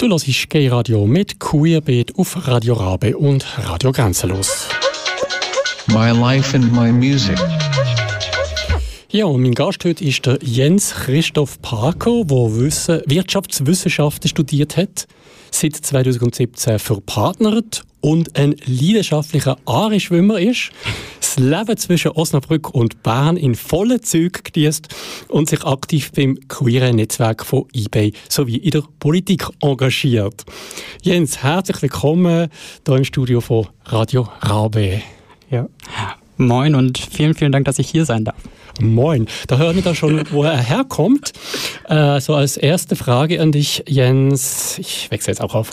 Du hörst Gay Radio mit Queerbeat auf Radio Rabe und Radio Grenzenlos. My life and my music. Ja, und mein Gast heute ist der Jens Christoph Parko, der Wirtschaftswissenschaften studiert hat, seit 2017 verpartnert und ein leidenschaftlicher Aare-Schwimmer ist, das Leben zwischen Osnabrück und Bern in vollen Zügen genießt und sich aktiv beim queeren Netzwerk von eBay sowie in der Politik engagiert. Jens, herzlich willkommen hier im Studio von Radio Rabe. Ja. Moin und vielen, vielen Dank, dass ich hier sein darf. Moin. Da hören wir da schon, wo er herkommt. Äh, so als erste Frage an dich, Jens. Ich wechsle jetzt auch auf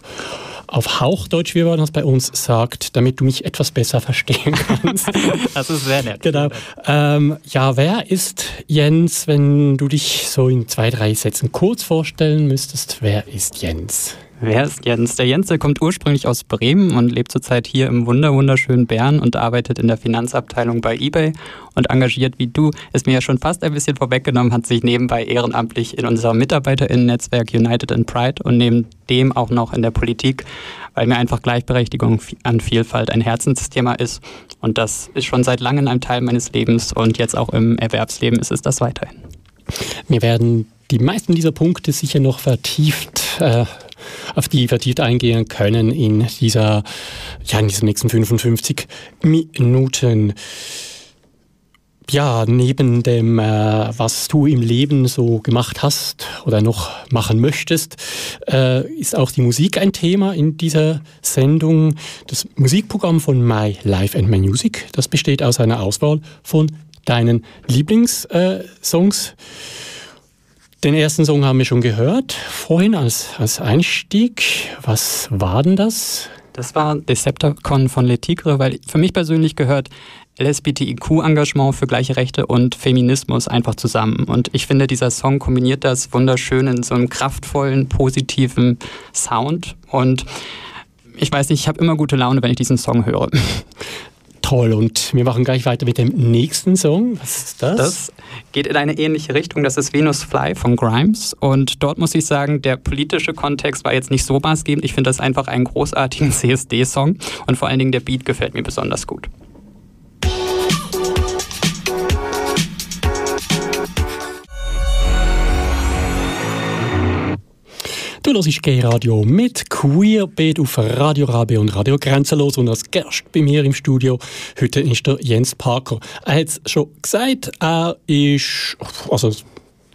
auf Hauchdeutsch, wie man das bei uns sagt, damit du mich etwas besser verstehen kannst. das ist sehr nett. Genau. Ähm, ja, wer ist Jens, wenn du dich so in zwei, drei Sätzen kurz vorstellen müsstest? Wer ist Jens? Wer ist Jens? Der Jens, kommt ursprünglich aus Bremen und lebt zurzeit hier im wunderschönen Bern und arbeitet in der Finanzabteilung bei eBay und engagiert wie du, ist mir ja schon fast ein bisschen vorweggenommen, hat sich nebenbei ehrenamtlich in unserem MitarbeiterInnen-Netzwerk United in Pride und neben dem auch noch in der Politik, weil mir einfach Gleichberechtigung an Vielfalt ein Herzensthema ist und das ist schon seit langem ein Teil meines Lebens und jetzt auch im Erwerbsleben ist es das weiterhin. Wir werden die meisten dieser Punkte sicher noch vertieft äh, auf die vertieft eingehen können in dieser, ja, in diesen nächsten 55 Minuten. Ja, neben dem, äh, was du im Leben so gemacht hast oder noch machen möchtest, äh, ist auch die Musik ein Thema in dieser Sendung. Das Musikprogramm von My Life and My Music, das besteht aus einer Auswahl von deinen Lieblingssongs. Äh, den ersten Song haben wir schon gehört, vorhin als, als Einstieg. Was war denn das? Das war Decepticon von Le Tigre, weil für mich persönlich gehört LSBTIQ-Engagement für gleiche Rechte und Feminismus einfach zusammen. Und ich finde, dieser Song kombiniert das wunderschön in so einem kraftvollen, positiven Sound. Und ich weiß nicht, ich habe immer gute Laune, wenn ich diesen Song höre. Toll, und wir machen gleich weiter mit dem nächsten Song. Was ist das? Das geht in eine ähnliche Richtung. Das ist Venus Fly von Grimes. Und dort muss ich sagen, der politische Kontext war jetzt nicht so maßgebend. Ich finde das einfach einen großartigen CSD-Song. Und vor allen Dingen der Beat gefällt mir besonders gut. Hörst Gay Radio mit Queerbeat auf Radio Rabe und Radio Grenzenlos und als Gast bei mir im Studio heute ist der Jens Parker. Er hat es schon gesagt, er ist also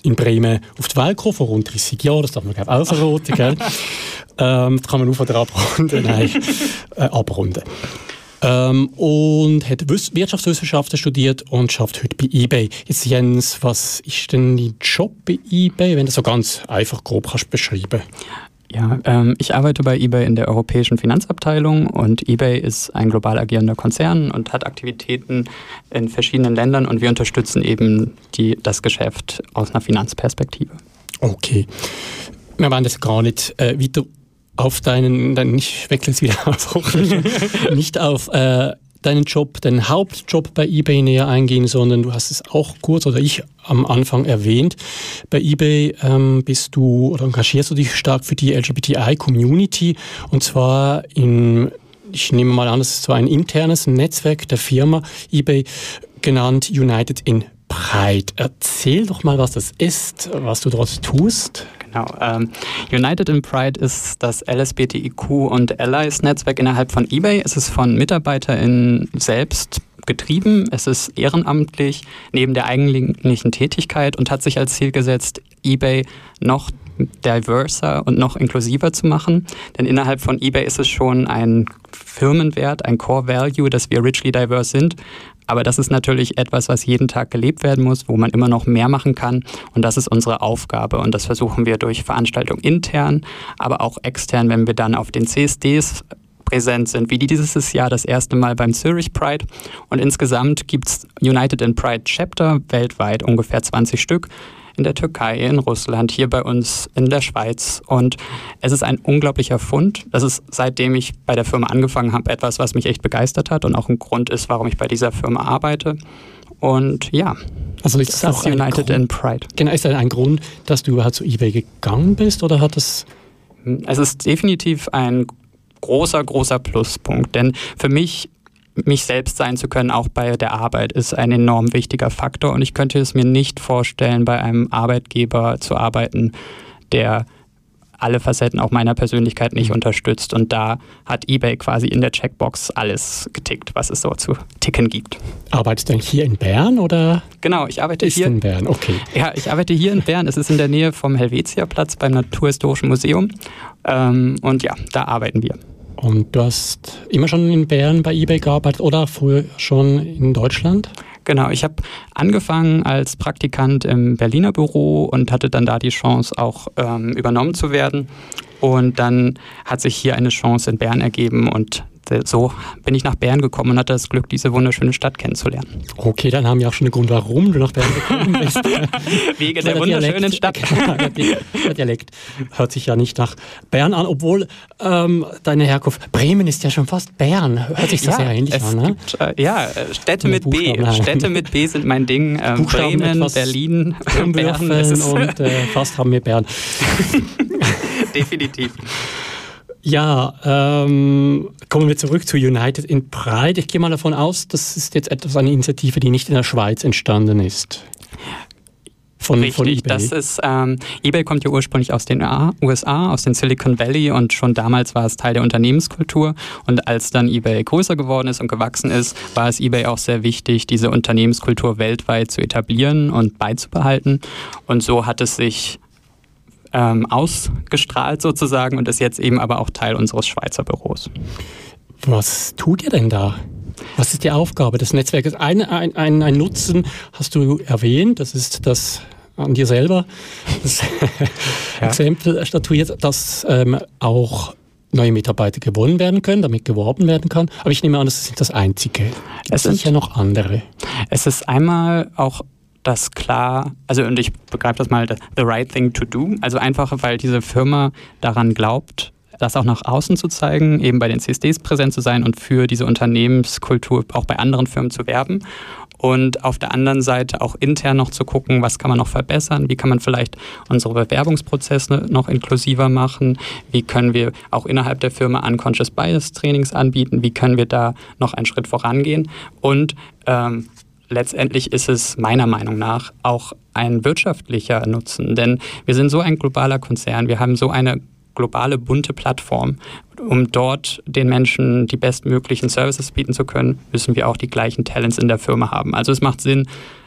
in Bremen auf die Welt gekommen, vor rund 30 Jahren, das darf man glaube ich auch verraten, gell? ähm, das kann man auf oder abrunden, nein, äh, abrunden. Ähm, und hat Wirtschaftswissenschaften studiert und schafft heute bei eBay. Jetzt Jens, was ist denn dein Job bei eBay, wenn du so ganz einfach grob kannst beschreiben? Ja, ähm, ich arbeite bei eBay in der europäischen Finanzabteilung und eBay ist ein global agierender Konzern und hat Aktivitäten in verschiedenen Ländern und wir unterstützen eben die, das Geschäft aus einer Finanzperspektive. Okay. Wir wollen das gar nicht äh, weiter auf deinen, dann ich wechsle es wieder auf, nicht auf äh, deinen Job, deinen Hauptjob bei eBay näher eingehen, sondern du hast es auch kurz oder ich am Anfang erwähnt. Bei eBay ähm, bist du oder engagierst du dich stark für die LGBTI-Community und zwar in ich nehme mal an, das ist so ein internes Netzwerk der Firma eBay genannt United in Pride. Erzähl doch mal, was das ist, was du dort tust. Genau. Ähm, United in Pride ist das LSBTIQ und Allies Netzwerk innerhalb von eBay. Es ist von MitarbeiterInnen selbst getrieben. Es ist ehrenamtlich neben der eigentlichen Tätigkeit und hat sich als Ziel gesetzt, eBay noch diverser und noch inklusiver zu machen. Denn innerhalb von eBay ist es schon ein Firmenwert, ein Core Value, dass wir richly diverse sind. Aber das ist natürlich etwas, was jeden Tag gelebt werden muss, wo man immer noch mehr machen kann. Und das ist unsere Aufgabe. Und das versuchen wir durch Veranstaltungen intern, aber auch extern, wenn wir dann auf den CSDs präsent sind, wie dieses Jahr das erste Mal beim Zurich Pride. Und insgesamt gibt es United in Pride Chapter weltweit, ungefähr 20 Stück in der Türkei, in Russland, hier bei uns in der Schweiz. Und es ist ein unglaublicher Fund. Das ist, seitdem ich bei der Firma angefangen habe, etwas, was mich echt begeistert hat und auch ein Grund ist, warum ich bei dieser Firma arbeite. Und ja, also ist das, das United Grund, in Pride. Genau, ist das ein Grund, dass du überhaupt zu eBay gegangen bist oder hat das Es ist definitiv ein großer, großer Pluspunkt, denn für mich mich selbst sein zu können, auch bei der Arbeit, ist ein enorm wichtiger Faktor. Und ich könnte es mir nicht vorstellen, bei einem Arbeitgeber zu arbeiten, der alle Facetten auch meiner Persönlichkeit nicht mhm. unterstützt. Und da hat eBay quasi in der Checkbox alles getickt, was es so zu ticken gibt. Arbeitest du denn hier in Bern oder? Genau, ich arbeite ist hier. in Bern, okay. Ja, ich arbeite hier in Bern. Es ist in der Nähe vom Helvetiaplatz beim Naturhistorischen Museum. Ähm, und ja, da arbeiten wir. Und du hast immer schon in Bern bei eBay gearbeitet oder früher schon in Deutschland? Genau, ich habe angefangen als Praktikant im Berliner Büro und hatte dann da die Chance, auch ähm, übernommen zu werden. Und dann hat sich hier eine Chance in Bern ergeben und so bin ich nach Bern gekommen und hatte das Glück, diese wunderschöne Stadt kennenzulernen. Okay, dann haben wir auch schon einen Grund, warum du nach Bern gekommen bist. Wegen der, der wunderschönen Dialekt, Stadt. der Dialekt hört sich ja nicht nach Bern an, obwohl ähm, deine Herkunft, Bremen ist ja schon fast Bern. Hört sich das ja, sehr ähnlich an, ne? Gibt, äh, ja, äh, Städte mit B. Städte mit B sind mein Ding. Ähm, Bremen, Berlin, Bern. und äh, fast haben wir Bern. Definitiv. Ja, ähm, kommen wir zurück zu United in Pride. Ich gehe mal davon aus, das ist jetzt etwas eine Initiative, die nicht in der Schweiz entstanden ist. Von, Richtig, von eBay. das ist, ähm, eBay kommt ja ursprünglich aus den USA, aus dem Silicon Valley und schon damals war es Teil der Unternehmenskultur und als dann eBay größer geworden ist und gewachsen ist, war es eBay auch sehr wichtig, diese Unternehmenskultur weltweit zu etablieren und beizubehalten und so hat es sich ähm, ausgestrahlt sozusagen und ist jetzt eben aber auch Teil unseres Schweizer Büros. Was tut ihr denn da? Was ist die Aufgabe des Netzwerkes? Ein, ein, ein, ein Nutzen hast du erwähnt, das ist das an dir selber, das ja. Exempel statuiert, dass ähm, auch neue Mitarbeiter gewonnen werden können, damit geworben werden kann. Aber ich nehme an, das ist nicht das Einzige. Es sind ja noch andere. Es ist einmal auch das klar, also und ich begreife das mal, the right thing to do. Also einfach, weil diese Firma daran glaubt, das auch nach außen zu zeigen, eben bei den CSDs präsent zu sein und für diese Unternehmenskultur auch bei anderen Firmen zu werben. Und auf der anderen Seite auch intern noch zu gucken, was kann man noch verbessern, wie kann man vielleicht unsere Bewerbungsprozesse noch inklusiver machen, wie können wir auch innerhalb der Firma Unconscious Bias Trainings anbieten, wie können wir da noch einen Schritt vorangehen und ähm, letztendlich ist es meiner Meinung nach auch ein wirtschaftlicher Nutzen, denn wir sind so ein globaler Konzern, wir haben so eine globale bunte Plattform. Um dort den Menschen die bestmöglichen Services bieten zu können, müssen wir auch die gleichen Talents in der Firma haben. Also es macht Sinn,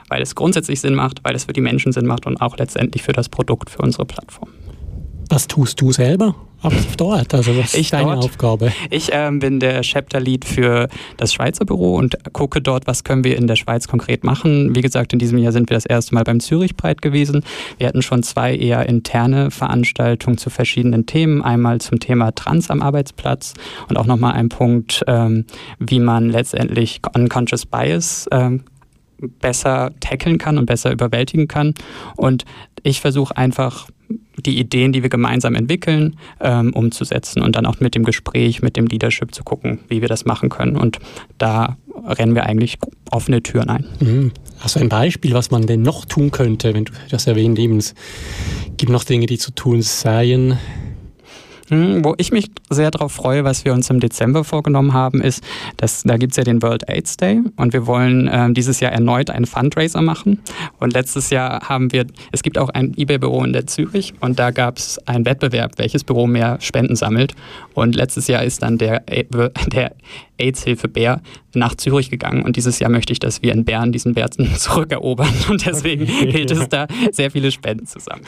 weil es grundsätzlich Sinn macht, weil es für die Menschen Sinn macht und auch letztendlich für das Produkt, für unsere Plattform. Was tust du selber? Aktiv dort? Also was ist deine dort, Aufgabe? Ich ähm, bin der Chapter Lead für das Schweizer Büro und gucke dort, was können wir in der Schweiz konkret machen. Wie gesagt, in diesem Jahr sind wir das erste Mal beim Zürich Breit gewesen. Wir hatten schon zwei eher interne Veranstaltungen zu verschiedenen Themen. Einmal zum Thema Trans am Arbeitsplatz und auch nochmal ein Punkt, ähm, wie man letztendlich Unconscious Bias ähm, besser tackeln kann und besser überwältigen kann. Und ich versuche einfach die Ideen, die wir gemeinsam entwickeln, ähm, umzusetzen und dann auch mit dem Gespräch, mit dem Leadership zu gucken, wie wir das machen können. Und da rennen wir eigentlich offene Türen ein. Mhm. Hast du ein Beispiel, was man denn noch tun könnte, wenn du das erwähnt hast? Gibt noch Dinge, die zu tun seien? Hm, wo ich mich sehr darauf freue, was wir uns im Dezember vorgenommen haben, ist, dass da gibt es ja den World AIDS Day und wir wollen äh, dieses Jahr erneut einen Fundraiser machen. Und letztes Jahr haben wir, es gibt auch ein eBay-Büro in der Zürich und da gab es einen Wettbewerb, welches Büro mehr Spenden sammelt. Und letztes Jahr ist dann der, der AIDS-Hilfe Bär nach Zürich gegangen und dieses Jahr möchte ich, dass wir in Bern diesen Wert zurückerobern und deswegen okay. gilt es da, sehr viele Spenden zu sammeln.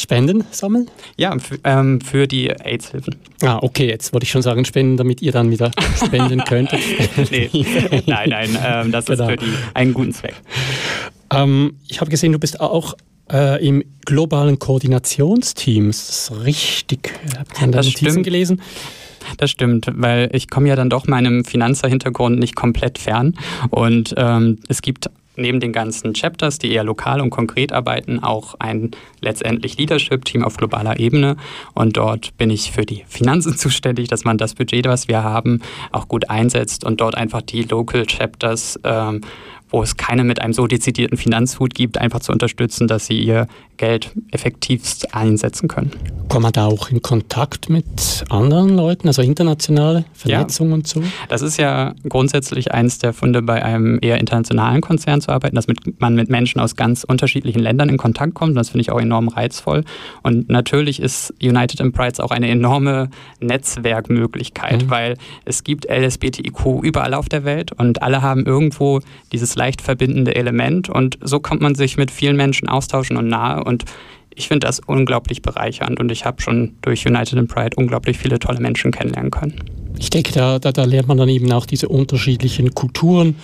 Spenden sammeln? Ja, ähm, für die AIDS-Hilfen. Ah, okay, jetzt wollte ich schon sagen, spenden, damit ihr dann wieder spenden könntet. nee, nein, nein, ähm, das genau. ist für die, einen guten Zweck. Ähm, ich habe gesehen, du bist auch äh, im globalen Koordinationsteam. Das ist richtig. Habt ihr das Notizen gelesen? Das stimmt, weil ich komme ja dann doch meinem Finanzerhintergrund nicht komplett fern. Und ähm, es gibt neben den ganzen Chapters, die eher lokal und konkret arbeiten, auch ein letztendlich Leadership-Team auf globaler Ebene. Und dort bin ich für die Finanzen zuständig, dass man das Budget, was wir haben, auch gut einsetzt und dort einfach die Local Chapters ähm, wo es keine mit einem so dezidierten Finanzhut gibt, einfach zu unterstützen, dass sie ihr Geld effektivst einsetzen können. Kommt man da auch in Kontakt mit anderen Leuten, also internationale Vernetzung ja. und so? Das ist ja grundsätzlich eines der Funde, bei einem eher internationalen Konzern zu arbeiten, dass mit, man mit Menschen aus ganz unterschiedlichen Ländern in Kontakt kommt. Das finde ich auch enorm reizvoll. Und natürlich ist United in Prides auch eine enorme Netzwerkmöglichkeit, mhm. weil es gibt LSBTIQ überall auf der Welt und alle haben irgendwo dieses leicht verbindende Element und so kommt man sich mit vielen Menschen austauschen und nahe und ich finde das unglaublich bereichernd und ich habe schon durch United in Pride unglaublich viele tolle Menschen kennenlernen können. Ich denke, da, da, da lernt man dann eben auch diese unterschiedlichen Kulturen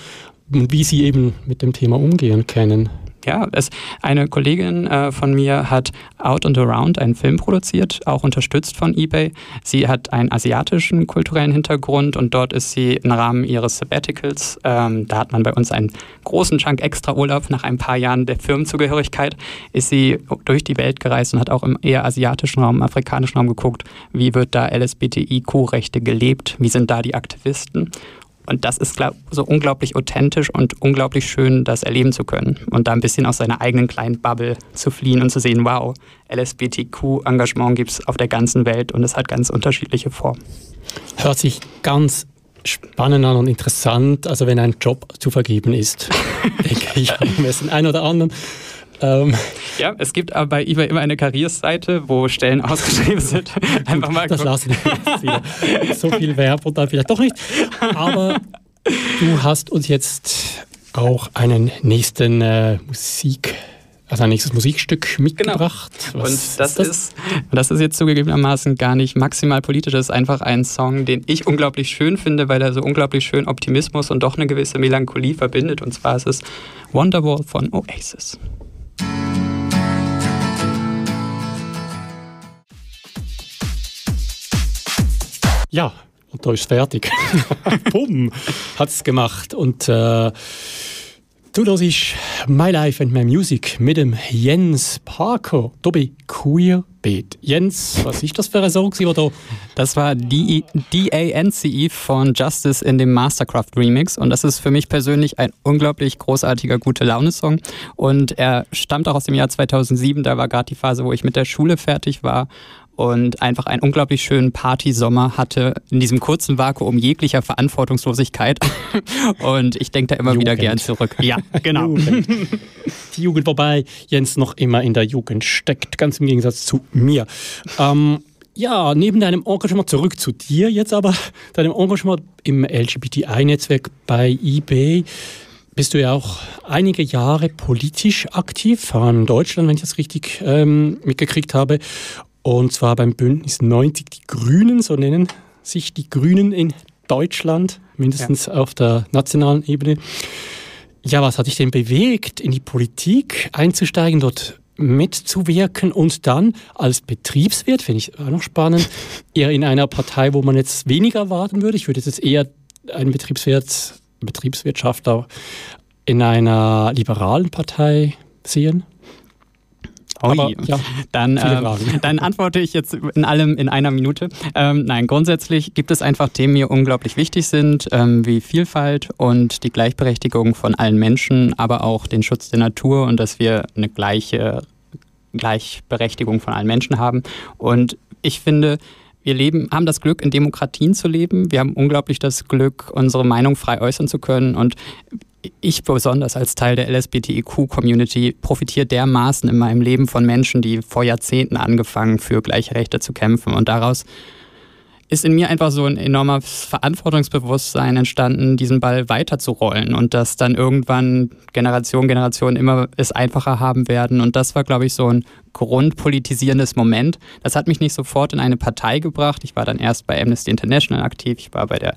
und wie sie eben mit dem Thema umgehen kennen. Ja, es, eine Kollegin äh, von mir hat Out and Around einen Film produziert, auch unterstützt von eBay. Sie hat einen asiatischen kulturellen Hintergrund und dort ist sie im Rahmen ihres Sabbaticals, ähm, da hat man bei uns einen großen Chunk extra Urlaub nach ein paar Jahren der Firmenzugehörigkeit, ist sie durch die Welt gereist und hat auch im eher asiatischen Raum, im afrikanischen Raum geguckt, wie wird da LSBTIQ-Rechte gelebt, wie sind da die Aktivisten. Und das ist glaub, so unglaublich authentisch und unglaublich schön, das erleben zu können. Und da ein bisschen aus seiner eigenen kleinen Bubble zu fliehen und zu sehen, wow, LSBTQ-Engagement gibt es auf der ganzen Welt und es hat ganz unterschiedliche Formen. Hört sich ganz spannend an und interessant, also wenn ein Job zu vergeben ist, denke ich, es den einen oder anderen ähm ja, es gibt aber bei eBay immer eine Karriersseite, wo Stellen ausgeschrieben sind. Einfach mal das lassen wir jetzt wieder. So viel Werbung dann vielleicht doch nicht. Aber du hast uns jetzt auch einen nächsten äh, Musik also ein nächstes Musikstück mitgebracht. Genau. und das, ist das? Ist, das ist jetzt zugegebenermaßen gar nicht maximal politisch. Das ist einfach ein Song, den ich unglaublich schön finde, weil er so unglaublich schön Optimismus und doch eine gewisse Melancholie verbindet. Und zwar ist es Wonderwall von Oasis. Ja, und da ist fertig. Bumm, hat es gemacht. Und äh, du hörst My Life and My Music mit dem Jens Parker, da bei Queerbeat. Jens, was ist das für ein Song? Oder? Das war D-A-N-C-E von Justice in dem Mastercraft Remix. Und das ist für mich persönlich ein unglaublich großartiger, gute Laune-Song. Und er stammt auch aus dem Jahr 2007. Da war gerade die Phase, wo ich mit der Schule fertig war und einfach einen unglaublich schönen Partysommer hatte in diesem kurzen Vakuum jeglicher Verantwortungslosigkeit. und ich denke da immer Jugend. wieder gern zurück. Ja, genau. Jugend. Die Jugend, wobei Jens noch immer in der Jugend steckt, ganz im Gegensatz zu mir. Ähm, ja, neben deinem Engagement zurück zu dir jetzt aber, deinem Engagement im LGBTI-Netzwerk bei eBay bist du ja auch einige Jahre politisch aktiv, in Deutschland, wenn ich das richtig ähm, mitgekriegt habe. Und zwar beim Bündnis 90 Die Grünen, so nennen sich die Grünen in Deutschland, mindestens ja. auf der nationalen Ebene. Ja, was hat dich denn bewegt, in die Politik einzusteigen, dort mitzuwirken und dann als Betriebswirt, finde ich auch noch spannend, eher in einer Partei, wo man jetzt weniger erwarten würde. Ich würde jetzt eher einen Betriebswirt, Betriebswirtschaftler in einer liberalen Partei sehen. Aber, ja, dann, ähm, dann antworte ich jetzt in allem in einer Minute. Ähm, nein, grundsätzlich gibt es einfach Themen, die mir unglaublich wichtig sind, ähm, wie Vielfalt und die Gleichberechtigung von allen Menschen, aber auch den Schutz der Natur und dass wir eine gleiche Gleichberechtigung von allen Menschen haben. Und ich finde, wir leben, haben das Glück, in Demokratien zu leben. Wir haben unglaublich das Glück, unsere Meinung frei äußern zu können. Und ich besonders als Teil der LSBTIQ-Community profitiere dermaßen in meinem Leben von Menschen, die vor Jahrzehnten angefangen für gleiche Rechte zu kämpfen. Und daraus ist in mir einfach so ein enormes Verantwortungsbewusstsein entstanden, diesen Ball weiterzurollen und dass dann irgendwann Generation, Generation immer es einfacher haben werden. Und das war, glaube ich, so ein grundpolitisierendes Moment. Das hat mich nicht sofort in eine Partei gebracht. Ich war dann erst bei Amnesty International aktiv, ich war bei der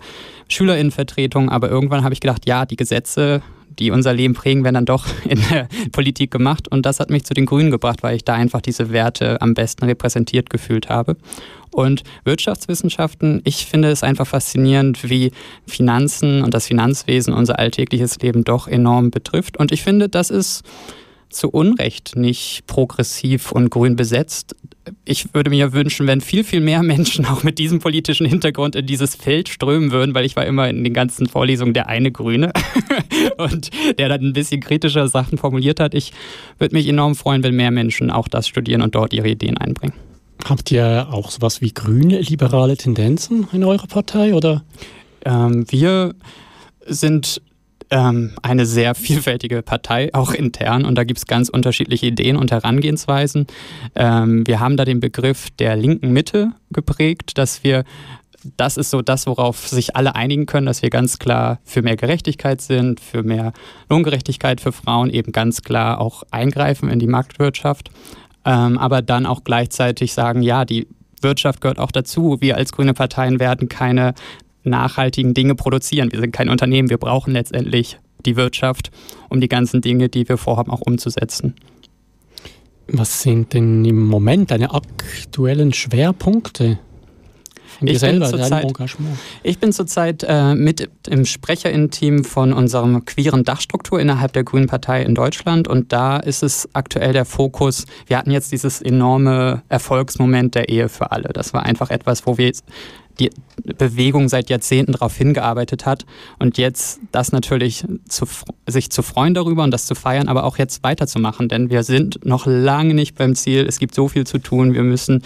Schülerinnenvertretung, aber irgendwann habe ich gedacht, ja, die Gesetze, die unser Leben prägen, werden dann doch in der Politik gemacht. Und das hat mich zu den Grünen gebracht, weil ich da einfach diese Werte am besten repräsentiert gefühlt habe. Und Wirtschaftswissenschaften, ich finde es einfach faszinierend, wie Finanzen und das Finanzwesen unser alltägliches Leben doch enorm betrifft. Und ich finde, das ist zu Unrecht nicht progressiv und grün besetzt. Ich würde mir wünschen, wenn viel, viel mehr Menschen auch mit diesem politischen Hintergrund in dieses Feld strömen würden, weil ich war immer in den ganzen Vorlesungen der eine Grüne und der dann ein bisschen kritische Sachen formuliert hat. Ich würde mich enorm freuen, wenn mehr Menschen auch das studieren und dort ihre Ideen einbringen. Habt ihr auch sowas wie grüne liberale Tendenzen in eurer Partei oder? Ähm, wir sind ähm, eine sehr vielfältige Partei, auch intern, und da gibt es ganz unterschiedliche Ideen und Herangehensweisen. Ähm, wir haben da den Begriff der linken Mitte geprägt, dass wir das ist so das, worauf sich alle einigen können, dass wir ganz klar für mehr Gerechtigkeit sind, für mehr Lohngerechtigkeit für Frauen, eben ganz klar auch eingreifen in die Marktwirtschaft, ähm, aber dann auch gleichzeitig sagen, ja, die Wirtschaft gehört auch dazu. Wir als grüne Parteien werden keine nachhaltigen Dinge produzieren. Wir sind kein Unternehmen, wir brauchen letztendlich die Wirtschaft, um die ganzen Dinge, die wir vorhaben, auch umzusetzen. Was sind denn im Moment deine aktuellen Schwerpunkte? Ich, bin Zeit, ich bin zurzeit äh, mit im Sprecherinnen-Team von unserem queeren Dachstruktur innerhalb der Grünen Partei in Deutschland. Und da ist es aktuell der Fokus, wir hatten jetzt dieses enorme Erfolgsmoment der Ehe für alle. Das war einfach etwas, wo wir die Bewegung seit Jahrzehnten darauf hingearbeitet hat und jetzt das natürlich zu, sich zu freuen darüber und das zu feiern, aber auch jetzt weiterzumachen, denn wir sind noch lange nicht beim Ziel. Es gibt so viel zu tun. Wir müssen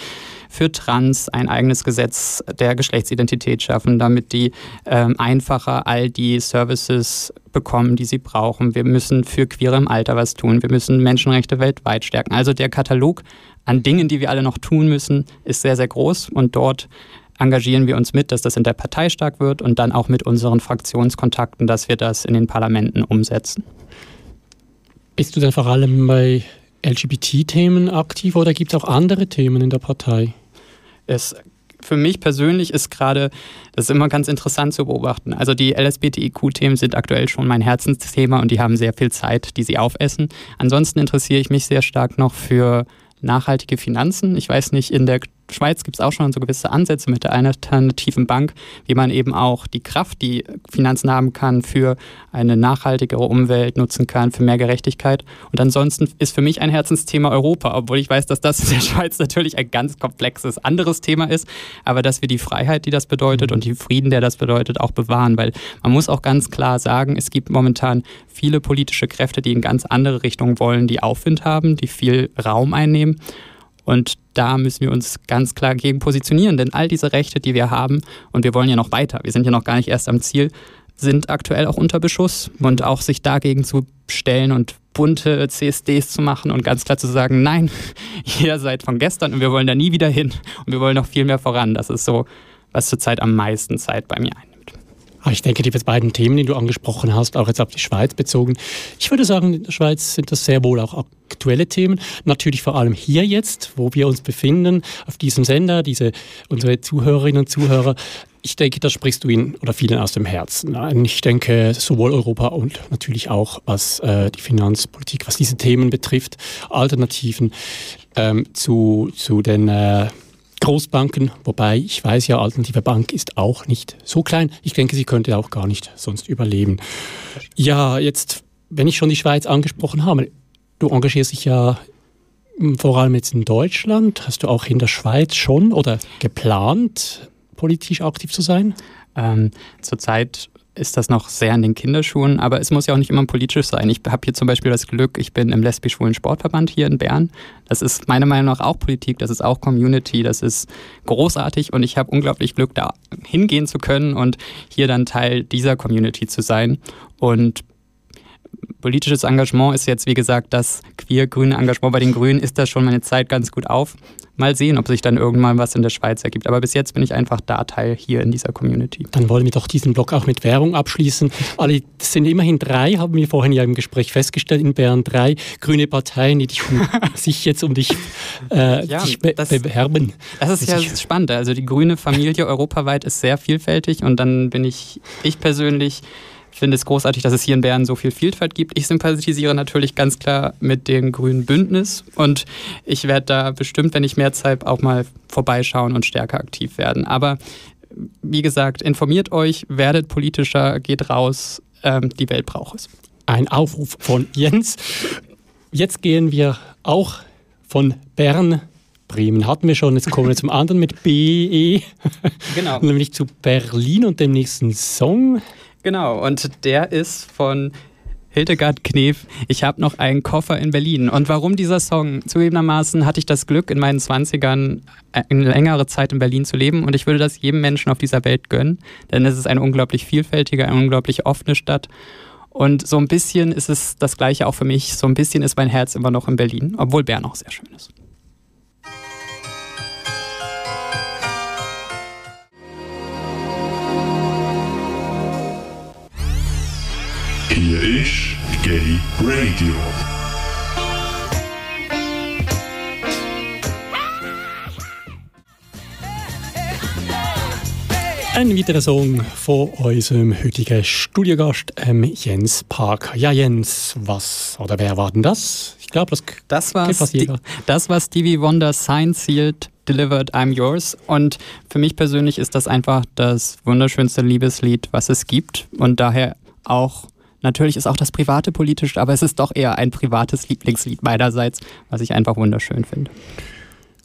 für Trans ein eigenes Gesetz der Geschlechtsidentität schaffen, damit die ähm, einfacher all die Services bekommen, die sie brauchen. Wir müssen für Queere im Alter was tun. Wir müssen Menschenrechte weltweit stärken. Also der Katalog an Dingen, die wir alle noch tun müssen, ist sehr, sehr groß und dort engagieren wir uns mit, dass das in der Partei stark wird und dann auch mit unseren Fraktionskontakten, dass wir das in den Parlamenten umsetzen. Bist du denn vor allem bei LGBT-Themen aktiv oder gibt es auch andere Themen in der Partei? Es für mich persönlich ist gerade, das ist immer ganz interessant zu beobachten. Also die LSBTIQ-Themen sind aktuell schon mein Herzensthema und die haben sehr viel Zeit, die sie aufessen. Ansonsten interessiere ich mich sehr stark noch für nachhaltige Finanzen. Ich weiß nicht, in der Schweiz gibt es auch schon so gewisse Ansätze mit der alternativen Bank, wie man eben auch die Kraft, die Finanzen haben kann, für eine nachhaltigere Umwelt nutzen kann, für mehr Gerechtigkeit. Und ansonsten ist für mich ein Herzensthema Europa, obwohl ich weiß, dass das in der Schweiz natürlich ein ganz komplexes anderes Thema ist, aber dass wir die Freiheit, die das bedeutet und die Frieden, der das bedeutet, auch bewahren, weil man muss auch ganz klar sagen, es gibt momentan viele politische Kräfte, die in ganz andere Richtungen wollen, die Aufwind haben, die viel Raum einnehmen. Und da müssen wir uns ganz klar gegen positionieren, denn all diese Rechte, die wir haben, und wir wollen ja noch weiter, wir sind ja noch gar nicht erst am Ziel, sind aktuell auch unter Beschuss. Und auch sich dagegen zu stellen und bunte CSDs zu machen und ganz klar zu sagen, nein, ihr seid von gestern und wir wollen da nie wieder hin und wir wollen noch viel mehr voran. Das ist so, was zurzeit am meisten Zeit bei mir einnimmt. Ah, ich denke, die beiden Themen, die du angesprochen hast, auch jetzt auf die Schweiz bezogen, ich würde sagen, in der Schweiz sind das sehr wohl auch aktuelle Themen. Natürlich vor allem hier jetzt, wo wir uns befinden, auf diesem Sender, diese, unsere Zuhörerinnen und Zuhörer. Ich denke, da sprichst du ihnen oder vielen aus dem Herzen. Ich denke, sowohl Europa und natürlich auch was äh, die Finanzpolitik, was diese Themen betrifft, Alternativen ähm, zu, zu den äh, Großbanken, wobei ich weiß ja, Alternative Bank ist auch nicht so klein. Ich denke, sie könnte auch gar nicht sonst überleben. Ja, jetzt, wenn ich schon die Schweiz angesprochen habe, du engagierst dich ja hm, vor allem jetzt in Deutschland. Hast du auch in der Schweiz schon oder geplant, politisch aktiv zu sein? Ähm, zurzeit ist das noch sehr in den Kinderschuhen, aber es muss ja auch nicht immer politisch sein. Ich habe hier zum Beispiel das Glück, ich bin im lesbisch-schwulen Sportverband hier in Bern. Das ist meiner Meinung nach auch Politik, das ist auch Community, das ist großartig und ich habe unglaublich Glück, da hingehen zu können und hier dann Teil dieser Community zu sein. Und politisches Engagement ist jetzt, wie gesagt, das queer-grüne Engagement bei den Grünen, ist das schon meine Zeit ganz gut auf. Mal sehen, ob sich dann irgendwann was in der Schweiz ergibt. Aber bis jetzt bin ich einfach da Teil hier in dieser Community. Dann wollen wir doch diesen Blog auch mit Werbung abschließen. Alle, das sind immerhin drei, haben wir vorhin ja im Gespräch festgestellt, in Bern drei grüne Parteien, die dich sich jetzt um dich, äh, ja, dich be das, bewerben. Das ist ja spannend. Also die grüne Familie europaweit ist sehr vielfältig und dann bin ich, ich persönlich finde es großartig, dass es hier in Bern so viel Vielfalt gibt. Ich sympathisiere natürlich ganz klar mit dem Grünen Bündnis und ich werde da bestimmt, wenn ich mehr Zeit, auch mal vorbeischauen und stärker aktiv werden. Aber wie gesagt, informiert euch, werdet politischer, geht raus, ähm, die Welt braucht es. Ein Aufruf von Jens. Jetzt gehen wir auch von Bern Bremen hatten wir schon, jetzt kommen wir zum anderen mit BE. Genau. Nämlich zu Berlin und dem nächsten Song. Genau, und der ist von Hildegard Knef, ich habe noch einen Koffer in Berlin. Und warum dieser Song? Zugegebenermaßen hatte ich das Glück, in meinen 20ern eine längere Zeit in Berlin zu leben und ich würde das jedem Menschen auf dieser Welt gönnen, denn es ist eine unglaublich vielfältige, eine unglaublich offene Stadt. Und so ein bisschen ist es das Gleiche auch für mich. So ein bisschen ist mein Herz immer noch in Berlin, obwohl Bern auch sehr schön ist. Ist Gay Radio. Ein weiterer Song von unserem heutigen Studiogast ähm, Jens Parker. Ja, Jens, was oder wer war denn das? Ich glaube, das, das war das war Stevie Wonder Sign Sealed Delivered I'm Yours. Und für mich persönlich ist das einfach das wunderschönste Liebeslied, was es gibt. Und daher auch Natürlich ist auch das Private politisch, aber es ist doch eher ein privates Lieblingslied meinerseits, was ich einfach wunderschön finde.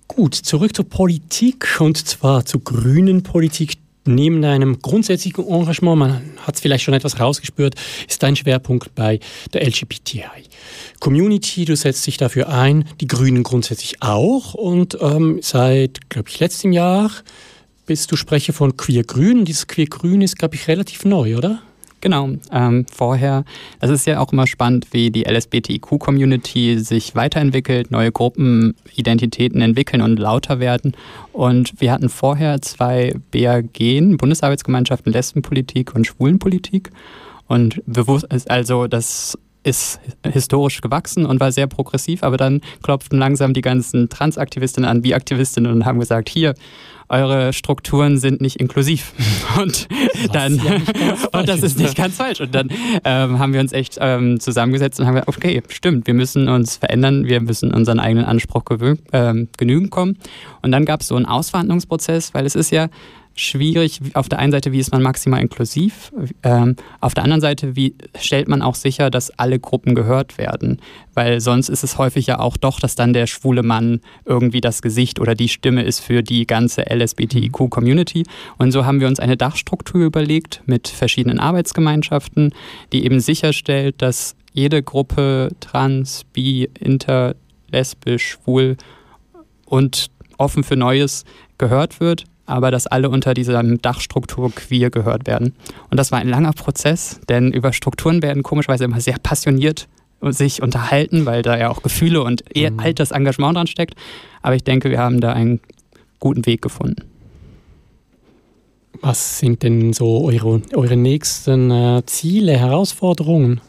Gut, zurück zur Politik und zwar zur grünen Politik. Neben einem grundsätzlichen Engagement, man hat es vielleicht schon etwas rausgespürt, ist dein Schwerpunkt bei der LGBTI-Community. Du setzt dich dafür ein, die Grünen grundsätzlich auch. Und ähm, seit, glaube ich, letztem Jahr bist du Sprecher von Queer Grün. Dieses Queer Grün ist, glaube ich, relativ neu, oder? Genau, ähm, vorher, es ist ja auch immer spannend, wie die LSBTIQ-Community sich weiterentwickelt, neue Gruppenidentitäten entwickeln und lauter werden. Und wir hatten vorher zwei BAG, Bundesarbeitsgemeinschaften Lesbenpolitik und Schwulenpolitik. Und bewusst, also das ist historisch gewachsen und war sehr progressiv, aber dann klopften langsam die ganzen Transaktivistinnen an, Bi-Aktivistinnen und haben gesagt, hier, eure Strukturen sind nicht inklusiv. Und dann, ja und das ist nicht ganz falsch. Und dann ähm, haben wir uns echt ähm, zusammengesetzt und haben gesagt, okay, stimmt, wir müssen uns verändern, wir müssen unseren eigenen Anspruch äh, genügen kommen. Und dann gab es so einen Ausverhandlungsprozess, weil es ist ja schwierig. Auf der einen Seite, wie ist man maximal inklusiv? Ähm, auf der anderen Seite, wie stellt man auch sicher, dass alle Gruppen gehört werden? Weil sonst ist es häufig ja auch doch, dass dann der schwule Mann irgendwie das Gesicht oder die Stimme ist für die ganze LSBTIQ-Community. Und so haben wir uns eine Dachstruktur überlegt mit verschiedenen Arbeitsgemeinschaften, die eben sicherstellt, dass jede Gruppe trans, bi, inter, lesbisch, schwul und offen für Neues gehört wird aber dass alle unter dieser Dachstruktur queer gehört werden. Und das war ein langer Prozess, denn über Strukturen werden komischerweise immer sehr passioniert sich unterhalten, weil da ja auch Gefühle und mhm. altes Engagement dran steckt. Aber ich denke, wir haben da einen guten Weg gefunden. Was sind denn so eure, eure nächsten äh, Ziele, Herausforderungen,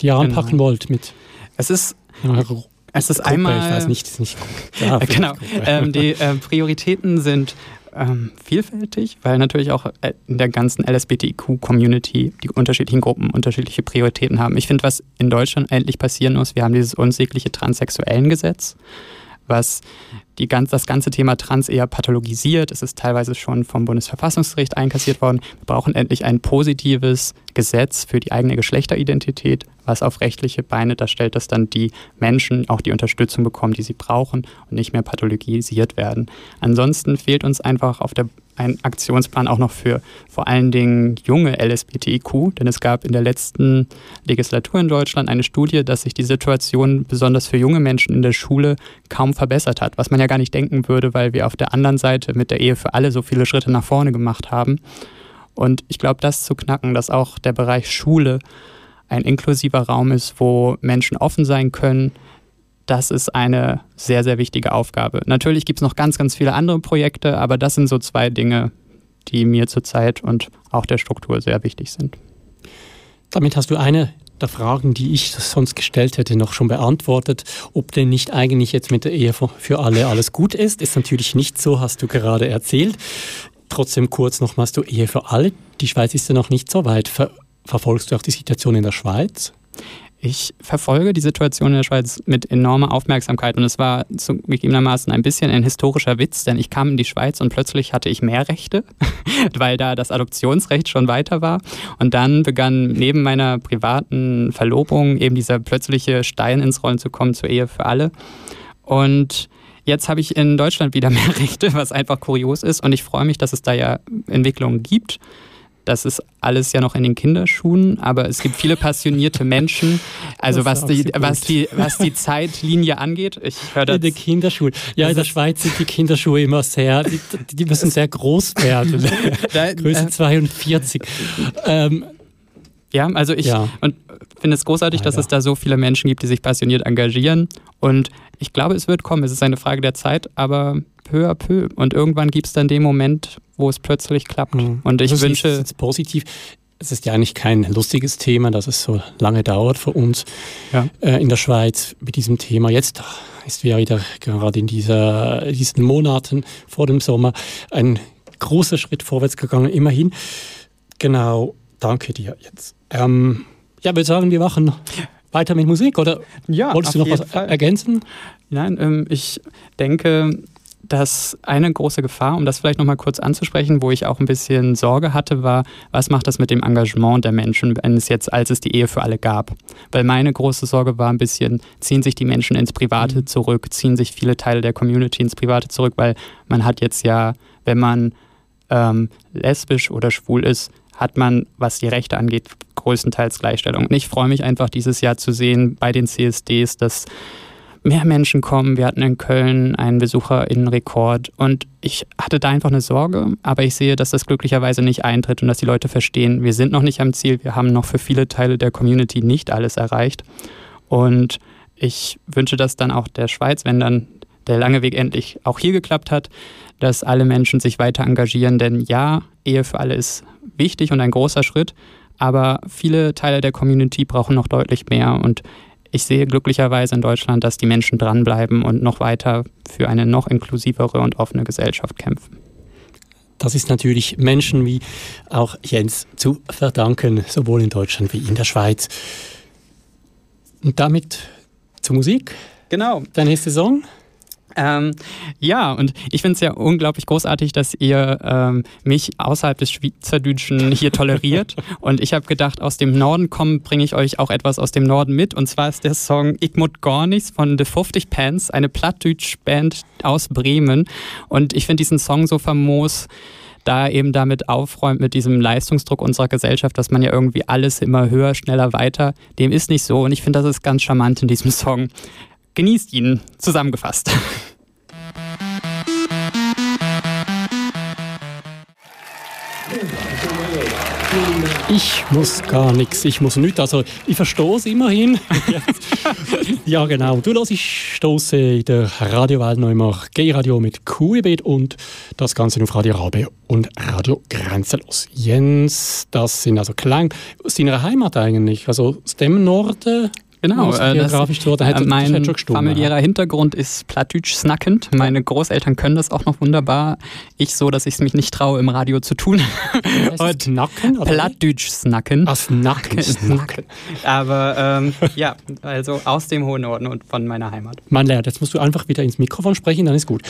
die ihr genau. anpacken wollt mit? Es ist es ist Gruppe, einmal. Ich weiß nicht, ist nicht. Ja, genau. Ähm, die äh, Prioritäten sind ähm, vielfältig, weil natürlich auch äh, in der ganzen LSBTIQ-Community die unterschiedlichen Gruppen unterschiedliche Prioritäten haben. Ich finde, was in Deutschland endlich passieren muss, wir haben dieses unsägliche transsexuellen Gesetz, was die ganz, das ganze Thema Trans eher pathologisiert. Es ist teilweise schon vom Bundesverfassungsgericht einkassiert worden. Wir brauchen endlich ein positives Gesetz für die eigene Geschlechteridentität, was auf rechtliche Beine da stellt, dass dann die Menschen auch die Unterstützung bekommen, die sie brauchen und nicht mehr pathologisiert werden. Ansonsten fehlt uns einfach auf der ein Aktionsplan auch noch für vor allen Dingen junge LSBTIQ, denn es gab in der letzten Legislatur in Deutschland eine Studie, dass sich die Situation besonders für junge Menschen in der Schule kaum verbessert hat, was man ja gar nicht denken würde, weil wir auf der anderen Seite mit der Ehe für alle so viele Schritte nach vorne gemacht haben. Und ich glaube, das zu knacken, dass auch der Bereich Schule ein inklusiver Raum ist, wo Menschen offen sein können, das ist eine sehr, sehr wichtige Aufgabe. Natürlich gibt es noch ganz, ganz viele andere Projekte, aber das sind so zwei Dinge, die mir zurzeit und auch der Struktur sehr wichtig sind. Damit hast du eine der Fragen, die ich sonst gestellt hätte, noch schon beantwortet. Ob denn nicht eigentlich jetzt mit der Ehe für alle alles gut ist, ist natürlich nicht so, hast du gerade erzählt. Trotzdem kurz nochmals du Ehe für alle. Die Schweiz ist ja noch nicht so weit. Ver verfolgst du auch die Situation in der Schweiz? Ich verfolge die Situation in der Schweiz mit enormer Aufmerksamkeit und es war zugegebenermaßen ein bisschen ein historischer Witz, denn ich kam in die Schweiz und plötzlich hatte ich mehr Rechte, weil da das Adoptionsrecht schon weiter war. Und dann begann neben meiner privaten Verlobung eben dieser plötzliche Stein ins Rollen zu kommen zur Ehe für alle. Und Jetzt habe ich in Deutschland wieder mehr Rechte, was einfach kurios ist. Und ich freue mich, dass es da ja Entwicklungen gibt. Das ist alles ja noch in den Kinderschuhen, aber es gibt viele passionierte Menschen. Also was die, was, die, was die Zeitlinie angeht, ich höre das. Die Kinderschuhe. Ja, in der Schweiz sind die Kinderschuhe immer sehr, die, die müssen sehr groß werden. Größe 42. Äh, ähm, ja, also ich ja. finde es großartig, ah, dass ja. es da so viele Menschen gibt, die sich passioniert engagieren. Und ich glaube, es wird kommen. Es ist eine Frage der Zeit, aber peu à peu. Und irgendwann gibt es dann den Moment, wo es plötzlich klappt. Mhm. Und ich also wünsche. Ist positiv. Es ist ja eigentlich kein lustiges Thema, dass es so lange dauert für uns ja. äh, in der Schweiz mit diesem Thema. Jetzt ist wir wieder gerade in dieser, diesen Monaten vor dem Sommer ein großer Schritt vorwärts gegangen, immerhin. Genau, danke dir jetzt. Ähm, ja, würde sagen, wir machen weiter mit Musik oder ja, wolltest du noch was Fall. ergänzen? Nein, ähm, ich denke, dass eine große Gefahr, um das vielleicht nochmal kurz anzusprechen, wo ich auch ein bisschen Sorge hatte, war, was macht das mit dem Engagement der Menschen, wenn es jetzt, als es die Ehe für alle gab? Weil meine große Sorge war ein bisschen, ziehen sich die Menschen ins Private mhm. zurück, ziehen sich viele Teile der Community ins Private zurück, weil man hat jetzt ja, wenn man ähm, lesbisch oder schwul ist, hat man, was die Rechte angeht, größtenteils Gleichstellung. Und ich freue mich einfach dieses Jahr zu sehen bei den CSDs, dass mehr Menschen kommen. Wir hatten in Köln einen Besucherinnenrekord und ich hatte da einfach eine Sorge, aber ich sehe, dass das glücklicherweise nicht eintritt und dass die Leute verstehen, wir sind noch nicht am Ziel, wir haben noch für viele Teile der Community nicht alles erreicht. Und ich wünsche das dann auch der Schweiz, wenn dann der lange Weg endlich auch hier geklappt hat, dass alle Menschen sich weiter engagieren. Denn ja, Ehe für alle ist wichtig und ein großer Schritt, aber viele Teile der Community brauchen noch deutlich mehr. Und ich sehe glücklicherweise in Deutschland, dass die Menschen dranbleiben und noch weiter für eine noch inklusivere und offene Gesellschaft kämpfen. Das ist natürlich Menschen wie auch Jens zu verdanken, sowohl in Deutschland wie in der Schweiz. Und damit zur Musik. Genau. Der nächste Song? Ähm, ja, und ich finde es ja unglaublich großartig, dass ihr ähm, mich außerhalb des Schweizerdeutschen hier toleriert. und ich habe gedacht, aus dem Norden kommen, bringe ich euch auch etwas aus dem Norden mit. Und zwar ist der Song Ich mut gar nichts von The 50 Pants, eine Plattdeutsch-Band aus Bremen. Und ich finde diesen Song so famos da eben damit aufräumt mit diesem Leistungsdruck unserer Gesellschaft, dass man ja irgendwie alles immer höher, schneller, weiter. Dem ist nicht so und ich finde, das ist ganz charmant in diesem Song. Genießt ihn zusammengefasst. Ich muss gar nichts, ich muss nichts. Also ich verstehe es immerhin. ja genau, du hörst, ich stoße in der Radiowelt noch immer G-Radio mit QEB und das Ganze auf Radio Rabe und Radio Grenzenlos. Jens, das sind also Klang aus deiner Heimat eigentlich, also aus dem Norden Genau, äh, das, so, da hätte, mein das hätte familiärer Hintergrund ist plattdeutsch snackend. Meine Großeltern können das auch noch wunderbar. Ich so, dass ich es mich nicht traue, im Radio zu tun. Und snacken? Plattdeutsch snacken. Ach, snacken. snacken. Aber ähm, ja, also aus dem hohen Norden und von meiner Heimat. Man lernt, jetzt musst du einfach wieder ins Mikrofon sprechen, dann ist gut.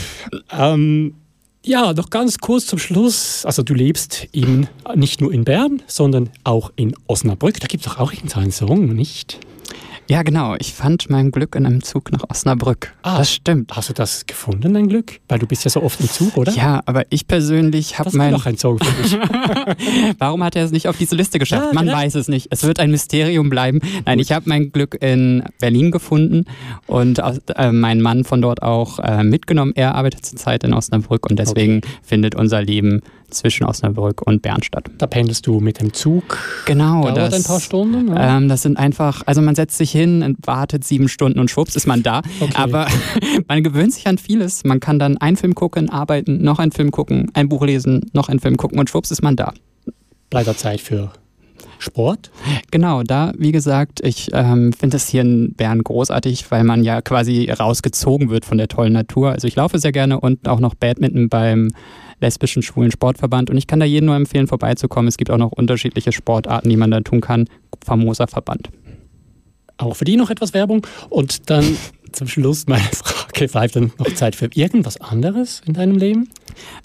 ähm, ja, noch ganz kurz zum Schluss. Also du lebst in, nicht nur in Bern, sondern auch in Osnabrück. Da gibt es doch auch irgendeinen Song, nicht? Ja, genau. Ich fand mein Glück in einem Zug nach Osnabrück. Ah, das stimmt. Hast du das gefunden, dein Glück? Weil du bist ja so oft im Zug, oder? Ja, aber ich persönlich habe mein... Das ist noch ein Song für dich. Warum hat er es nicht auf diese Liste geschafft? Ja, Man genau. weiß es nicht. Es wird ein Mysterium bleiben. Nein, ich habe mein Glück in Berlin gefunden und äh, meinen Mann von dort auch äh, mitgenommen. Er arbeitet zurzeit in Osnabrück und deswegen okay. findet unser Leben zwischen Osnabrück und Bernstadt. Da pendelst du mit dem Zug? Genau. Dauert das, ein paar Stunden? Ja. Ähm, das sind einfach, also man setzt sich hin und wartet sieben Stunden und schwupps ist man da. Okay. Aber man gewöhnt sich an vieles. Man kann dann einen Film gucken, arbeiten, noch einen Film gucken, ein Buch lesen, noch einen Film gucken und schwupps ist man da. Bleibt Zeit für Sport? Genau, da, wie gesagt, ich ähm, finde es hier in Bern großartig, weil man ja quasi rausgezogen wird von der tollen Natur. Also ich laufe sehr gerne und auch noch Badminton beim lesbischen schwulen Sportverband und ich kann da jedem nur empfehlen, vorbeizukommen. Es gibt auch noch unterschiedliche Sportarten, die man da tun kann. Famoser Verband. auch für die noch etwas Werbung. Und dann zum Schluss meine Frage, bleibt dann noch Zeit für irgendwas anderes in deinem Leben?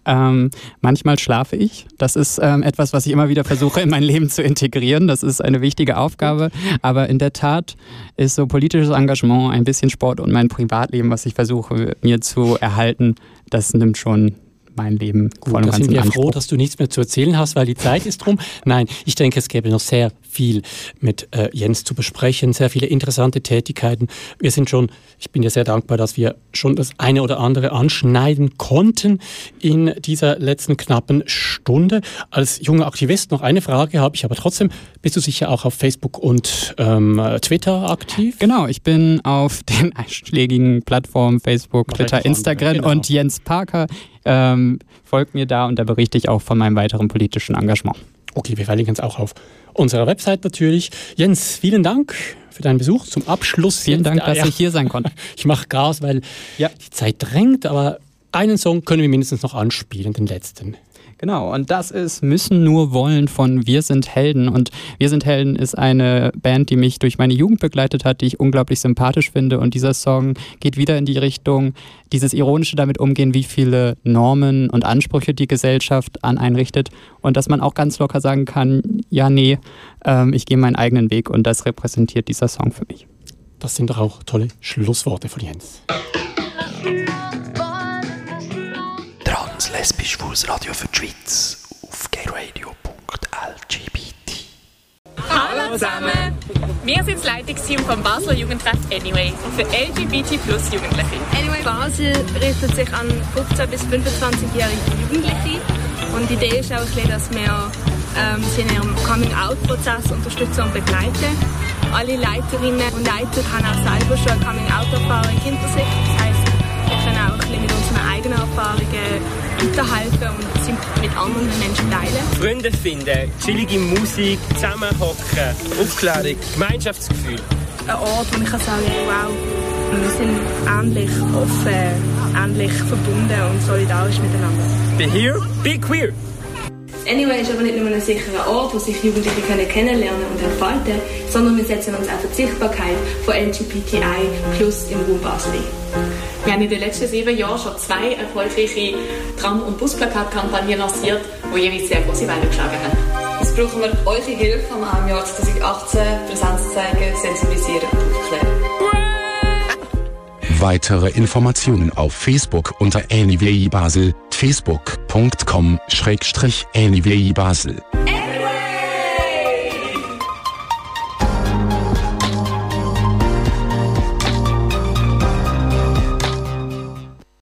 Ähm, manchmal schlafe ich. Das ist ähm, etwas, was ich immer wieder versuche, in mein Leben zu integrieren. Das ist eine wichtige Aufgabe. Aber in der Tat ist so politisches Engagement, ein bisschen Sport und mein Privatleben, was ich versuche mir zu erhalten, das nimmt schon mein Leben Gut, voll und ganz sind wir froh, dass du nichts mehr zu erzählen hast, weil die Zeit ist rum. Nein, ich denke, es gäbe noch sehr viel mit äh, Jens zu besprechen, sehr viele interessante Tätigkeiten. Wir sind schon, ich bin dir sehr dankbar, dass wir schon das eine oder andere anschneiden konnten in dieser letzten knappen Stunde. Als junger Aktivist noch eine Frage habe ich aber trotzdem. Bist du sicher auch auf Facebook und ähm, Twitter aktiv? Genau, ich bin auf den einschlägigen Plattformen Facebook, Twitter, Instagram genau. und Jens Parker. Ähm, folgt mir da und da berichte ich auch von meinem weiteren politischen Engagement. Okay, wir verlinken es auch auf unserer Website natürlich. Jens, vielen Dank für deinen Besuch. Zum Abschluss. Vielen Dank, dass ja. ich hier sein konnte. Ich mache Gas, weil ja. die Zeit drängt, aber einen Song können wir mindestens noch anspielen, den letzten. Genau, und das ist Müssen nur wollen von Wir sind Helden. Und Wir sind Helden ist eine Band, die mich durch meine Jugend begleitet hat, die ich unglaublich sympathisch finde. Und dieser Song geht wieder in die Richtung, dieses ironische damit umgehen, wie viele Normen und Ansprüche die Gesellschaft an einrichtet. Und dass man auch ganz locker sagen kann, ja, nee, ähm, ich gehe meinen eigenen Weg. Und das repräsentiert dieser Song für mich. Das sind doch auch tolle Schlussworte von Jens. Lesbisch schwules Radio für die Schweiz auf gayradio.lgbt. Hallo zusammen! Wir sind das Leitungsteam vom Basler Jugendtreff Anyway für LGBT plus Jugendliche. Anyway Basel richtet sich an 15- bis 25-jährige Jugendliche und die Idee ist auch, dass wir ähm, sie in ihrem Coming-out-Prozess unterstützen und begleiten. Alle Leiterinnen und Leiter haben auch selber schon eine Coming-out-Erfahrung hinter sich. Weiterhelfen und sie mit anderen Menschen teilen. Freunde finden, chillige Musik, zusammenhocken, Aufklärung, Gemeinschaftsgefühl. Ein Ort, wo ich kann sagen wow, wir sind ähnlich offen, ähnlich verbunden und solidarisch miteinander. Be here, be queer. Anyway ist aber nicht nur ein sicherer Ort, wo sich Jugendliche können kennenlernen und entfalten, sondern wir setzen uns auch für die Sichtbarkeit von LGBTI plus im Raum Basel Wir haben in den letzten sieben Jahren schon zwei erfolgreiche Tram- und Busplakatkampagnen lanciert, die jeweils sehr große Wellen geschlagen haben. Jetzt brauchen wir eure Hilfe am Jahr 2018, Präsenz zeigen, sensibilisieren und aufklären. Weitere Informationen auf Facebook unter Anyway Basel, facebook.com-anyway Basel.